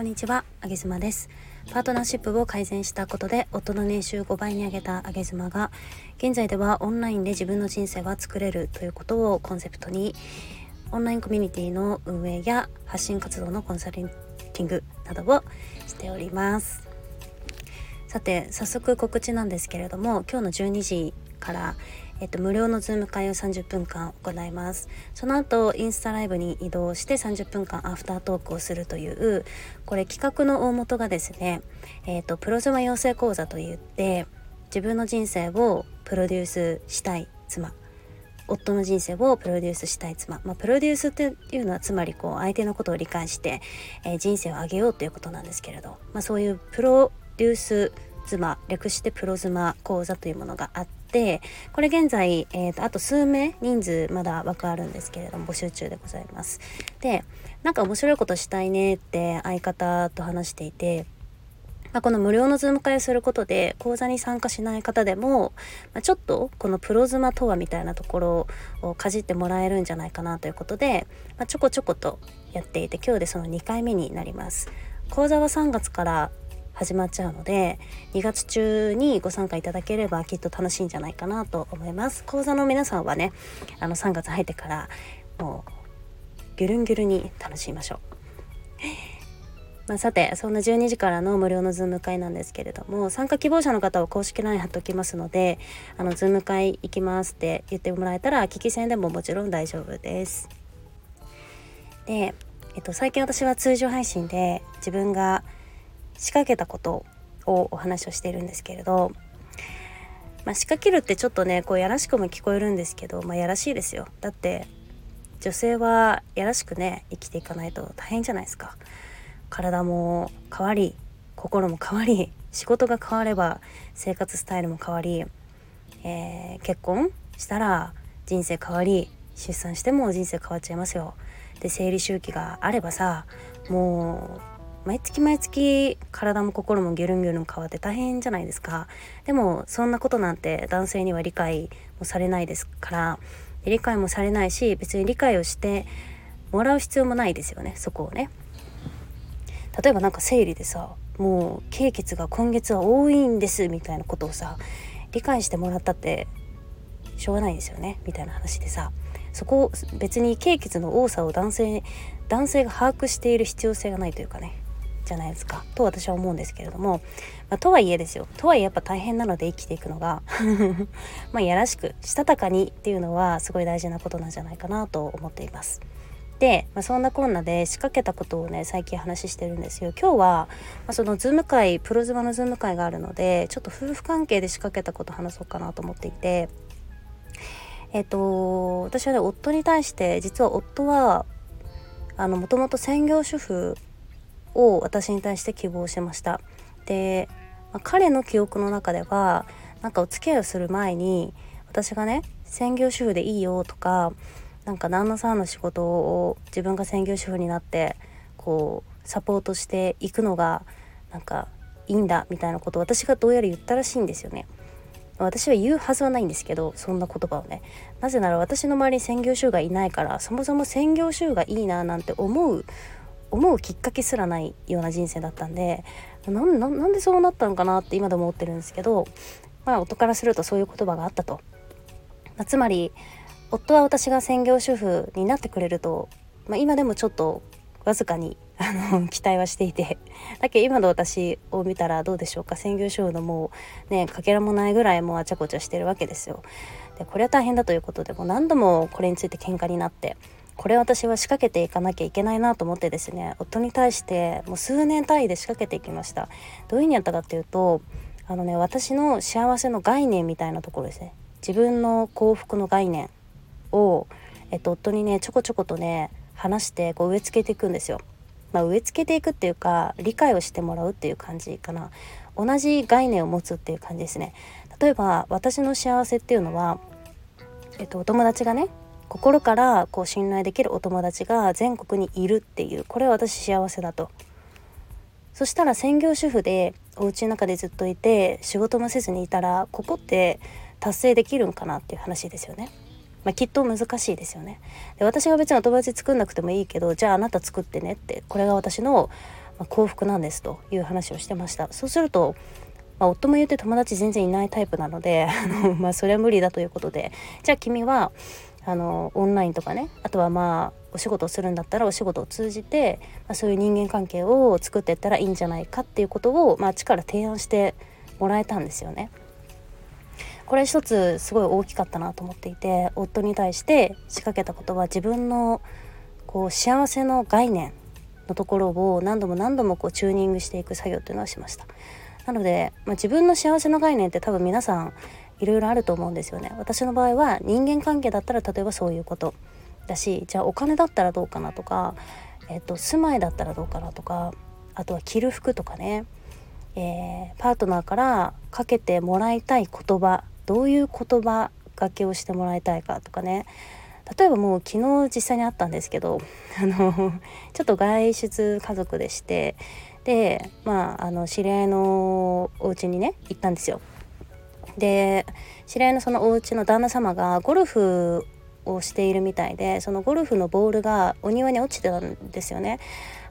こんにちは、あげずまです。パートナーシップを改善したことで夫の年収5倍に上げたあげずまが現在ではオンラインで自分の人生は作れるということをコンセプトにオンラインコミュニティの運営や発信活動のコンサルティングなどをしております。さて早速告知なんですけれども今日の12時からえっと、無料のズーム会を30分間行います。その後、インスタライブに移動して30分間アフタートークをするという、これ企画の大元がですね、えっと、プロ妻養成講座といって、自分の人生をプロデュースしたい妻、夫の人生をプロデュースしたい妻、まあ、プロデュースっていうのはつまりこう相手のことを理解して、えー、人生を上げようということなんですけれど、まあ、そういうプロデュース妻略してプロ妻講座というものがあってこれ現在、えーと、あと数名人数まだ枠あるんですけれども募集中でございますでなんか面白いことしたいねって相方と話していてまあ、この無料のズーム会をすることで講座に参加しない方でも、まあ、ちょっとこのプロ妻とはみたいなところをかじってもらえるんじゃないかなということで、まあ、ちょこちょことやっていて今日でその2回目になります。講座は3月から始まっちゃうので2月中にご参加いただければきっと楽しいんじゃないかなと思います。講座の皆さんはねあの3月入ってからもうギュルンギュルに楽しみましょう。まあ、さてそんな12時からの無料のズーム会なんですけれども参加希望者の方は公式 LINE 貼っておきますのであのズーム会行きますって言ってもらえたら聞き専でももちろん大丈夫です。で、えっと、最近私は通常配信で自分が仕掛けたことをお話をしているんですけれど、まあ、仕掛けるってちょっとねこうやらしくも聞こえるんですけど、まあ、やらしいですよ。だって女性はやらしくね生きていかないと大変じゃないですか。体も変わり心も変わり仕事が変われば生活スタイルも変わり、えー、結婚したら人生変わり出産しても人生変わっちゃいますよ。で生理周期があればさもう毎月毎月体も心もギュルンギュルン変わって大変じゃないですか。でもそんなことなんて男性には理解もされないですから理解もされないし別に理解をしてもらう必要もないですよねそこをね。例えばなんか生理でさもう経血が今月は多いんですみたいなことをさ理解してもらったってしょうがないですよねみたいな話でさそこ別に経血の多さを男性男性が把握している必要性がないというかね。じゃないですか。と私は思うんですけれども、まあ、とはいえですよ。とはいえやっぱ大変なので生きていくのが まあやらしくしたたかにっていうのはすごい大事なことなんじゃないかなと思っています。で、まあ、そんなこんなで仕掛けたことをね最近話してるんですよ。今日は、まあ、そのズーム会プロのズマのズーム会があるのでちょっと夫婦関係で仕掛けたこと話そうかなと思っていてえっ、と私はね夫に対して実は夫はもともと専業主婦を私に対して希望しましたで、まあ、彼の記憶の中ではなんかお付き合いをする前に私がね専業主婦でいいよとかなんか旦那さんの仕事を自分が専業主婦になってこうサポートしていくのがなんかいいんだみたいなことを私がどうやら言ったらしいんですよね。私は言うはずはないんですけどそんな言葉をねなぜなら私の周りに専業主婦がいないからそもそも専業主婦がいいななんて思う思うきっかけすらないような人生だったんでなんでそうなったのかなって今でも思ってるんですけどまあ夫からするとそういう言葉があったと、まあ、つまり夫は私が専業主婦になってくれると、まあ、今でもちょっとわずかにあの 期待はしていてだけど今の私を見たらどうでしょうか専業主婦のもうねかけらもないぐらいもうあちゃこちゃしてるわけですよ。でこれは大変だということでもう何度もこれについて喧嘩になってこれ私は仕掛けていかなきゃいけないなと思ってですね夫に対してもう数年単位で仕掛けていきました。どういうふうにやったかっていうとあのね私の幸せの概念みたいなところですね。自分の幸福の概念を、えっと、夫にねちょこちょことね話してこう植え付けていくんですよ。まあ、植え付けていくっていうか理解をしてもらうっていう感じかな。同じ概念を持つっていう感じですね。例えば私の幸せっていうのは、えっと、お友達がね心からこう信頼できるお友達が全国にいるっていうこれは私幸せだと。そしたら専業主婦でお家の中でずっといて仕事もせずにいたらここって達成できるんかなっていう話ですよね。まあ、きっと難しいですよね。で私が別にお友達作んなくてもいいけどじゃああなた作ってねってこれが私の、幸福なんですという話をしてました。そうすると、まあ、夫も言って友達全然いないタイプなのであの、まあ、それは無理だということで。じゃあ君はあのオンラインとかねあとはまあお仕事をするんだったらお仕事を通じて、まあ、そういう人間関係を作っていったらいいんじゃないかっていうことを、まあ、あから提案してもらえたんですよね。これ一つすごい大きかったなと思っていて夫に対して仕掛けたことは自分のこう幸せの概念のところを何度も何度もこうチューニングしていく作業っていうのをしました。なので、まあ、自分の幸せの概念って多分皆さんいろいろあると思うんですよね。私の場合は人間関係だったら例えばそういうことだしじゃあお金だったらどうかなとか、えっと、住まいだったらどうかなとかあとは着る服とかね、えー、パートナーからかけてもらいたい言葉どういう言葉がけをしてもらいたいかとかね例えばもう昨日実際にあったんですけど あのちょっと外出家族でしてでまああの知り合いのお家にね行ったんですよ。で知り合いのそのお家の旦那様がゴルフをしているみたいでそのゴルフのボールがお庭に落ちてたんですよね。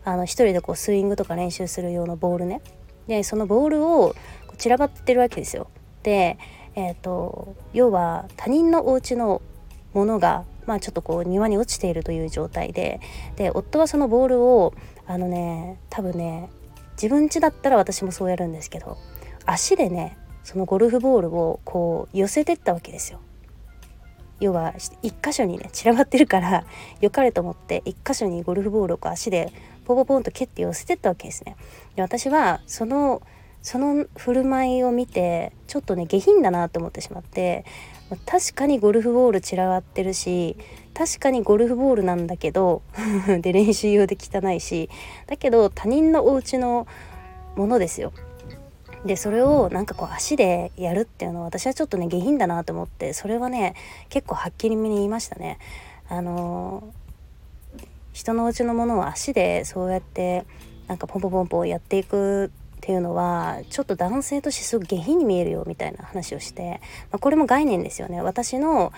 あの一人でこうスイングとか練習する用のボールね。でそのボールを散らばってるわけですよ。で、えーと、要は他人のお家のものがまあちょっとこう庭に落ちているという状態でで夫はそのボールをあのね多分ね自分家だったら私もそうやるんですけど足でねそのゴルフボールをこう寄せてったわけですよ。要は一箇所にね散らばってるから 良かれと思って一箇所にゴルフボールを足でポポポンと蹴って寄せてったわけですね。で私はそのその振る舞いを見てちょっとね下品だなと思ってしまって確かにゴルフボール散らばってるし確かにゴルフボールなんだけど で練習用で汚いしだけど他人のお家のものですよでそれをなんかこう足でやるっていうのは私はちょっとね下品だなと思ってそれはね結構はっきりめに言いましたね。あのー、人のうちのものを足でそうやってなんかポンポンポンポンやっていくっていうのはちょっと男性としてすごく下品に見えるよみたいな話をして、まあ、これも概念ですよね私の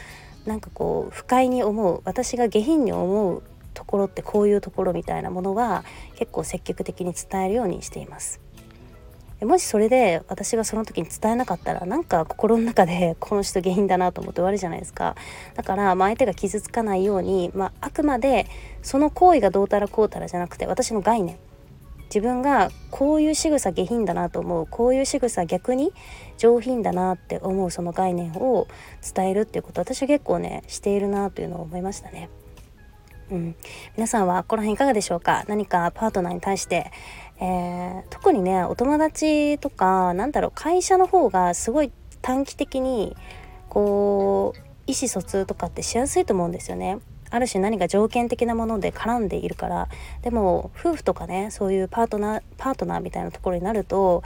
なんかこう不快に思う私が下品に思うところってこういうところみたいなものは結構積極的に伝えるようにしています。もしそれで私がその時に伝えなかったらなんか心の中で この人原因だなと思って終わるじゃないですか。だから、まあ、相手が傷つかないように、まあ、あくまでその行為がどうたらこうたらじゃなくて私の概念。自分がこういう仕草下品だなと思うこういう仕草逆に上品だなって思うその概念を伝えるっていうこと私は結構ねしているなというのを思いましたね。うん、皆さんはこの辺いかがでしょうか？何かパートナーに対してえー、特にねお友達とかなんだろう会社の方がすごい短期的にこう意思疎通とかってしやすいと思うんですよね。ある種何か条件的なもので絡んでいるからでも夫婦とかねそういうパートナーパートナーみたいなところになると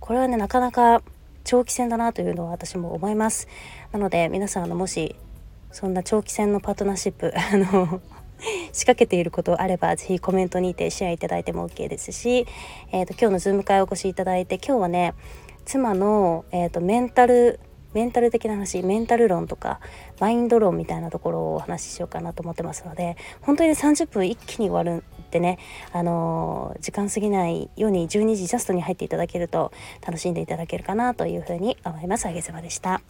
これはねなかなか長期戦だなというのは私も思いますなので皆さんあのもしそんな長期戦のパートナーシップ あの仕掛けていることあればぜひコメントにてシェアいただいても OK ですし、えーと、今日のズーム会お越しいただいて今日はね妻の、えーと、メンタルメンタル的な話メンタル論とかマインド論みたいなところをお話ししようかなと思ってますので本当に30分一気に終わるってね、あのー、時間過ぎないように12時ジャストに入っていただけると楽しんでいただけるかなというふうに思います。あげずまでした。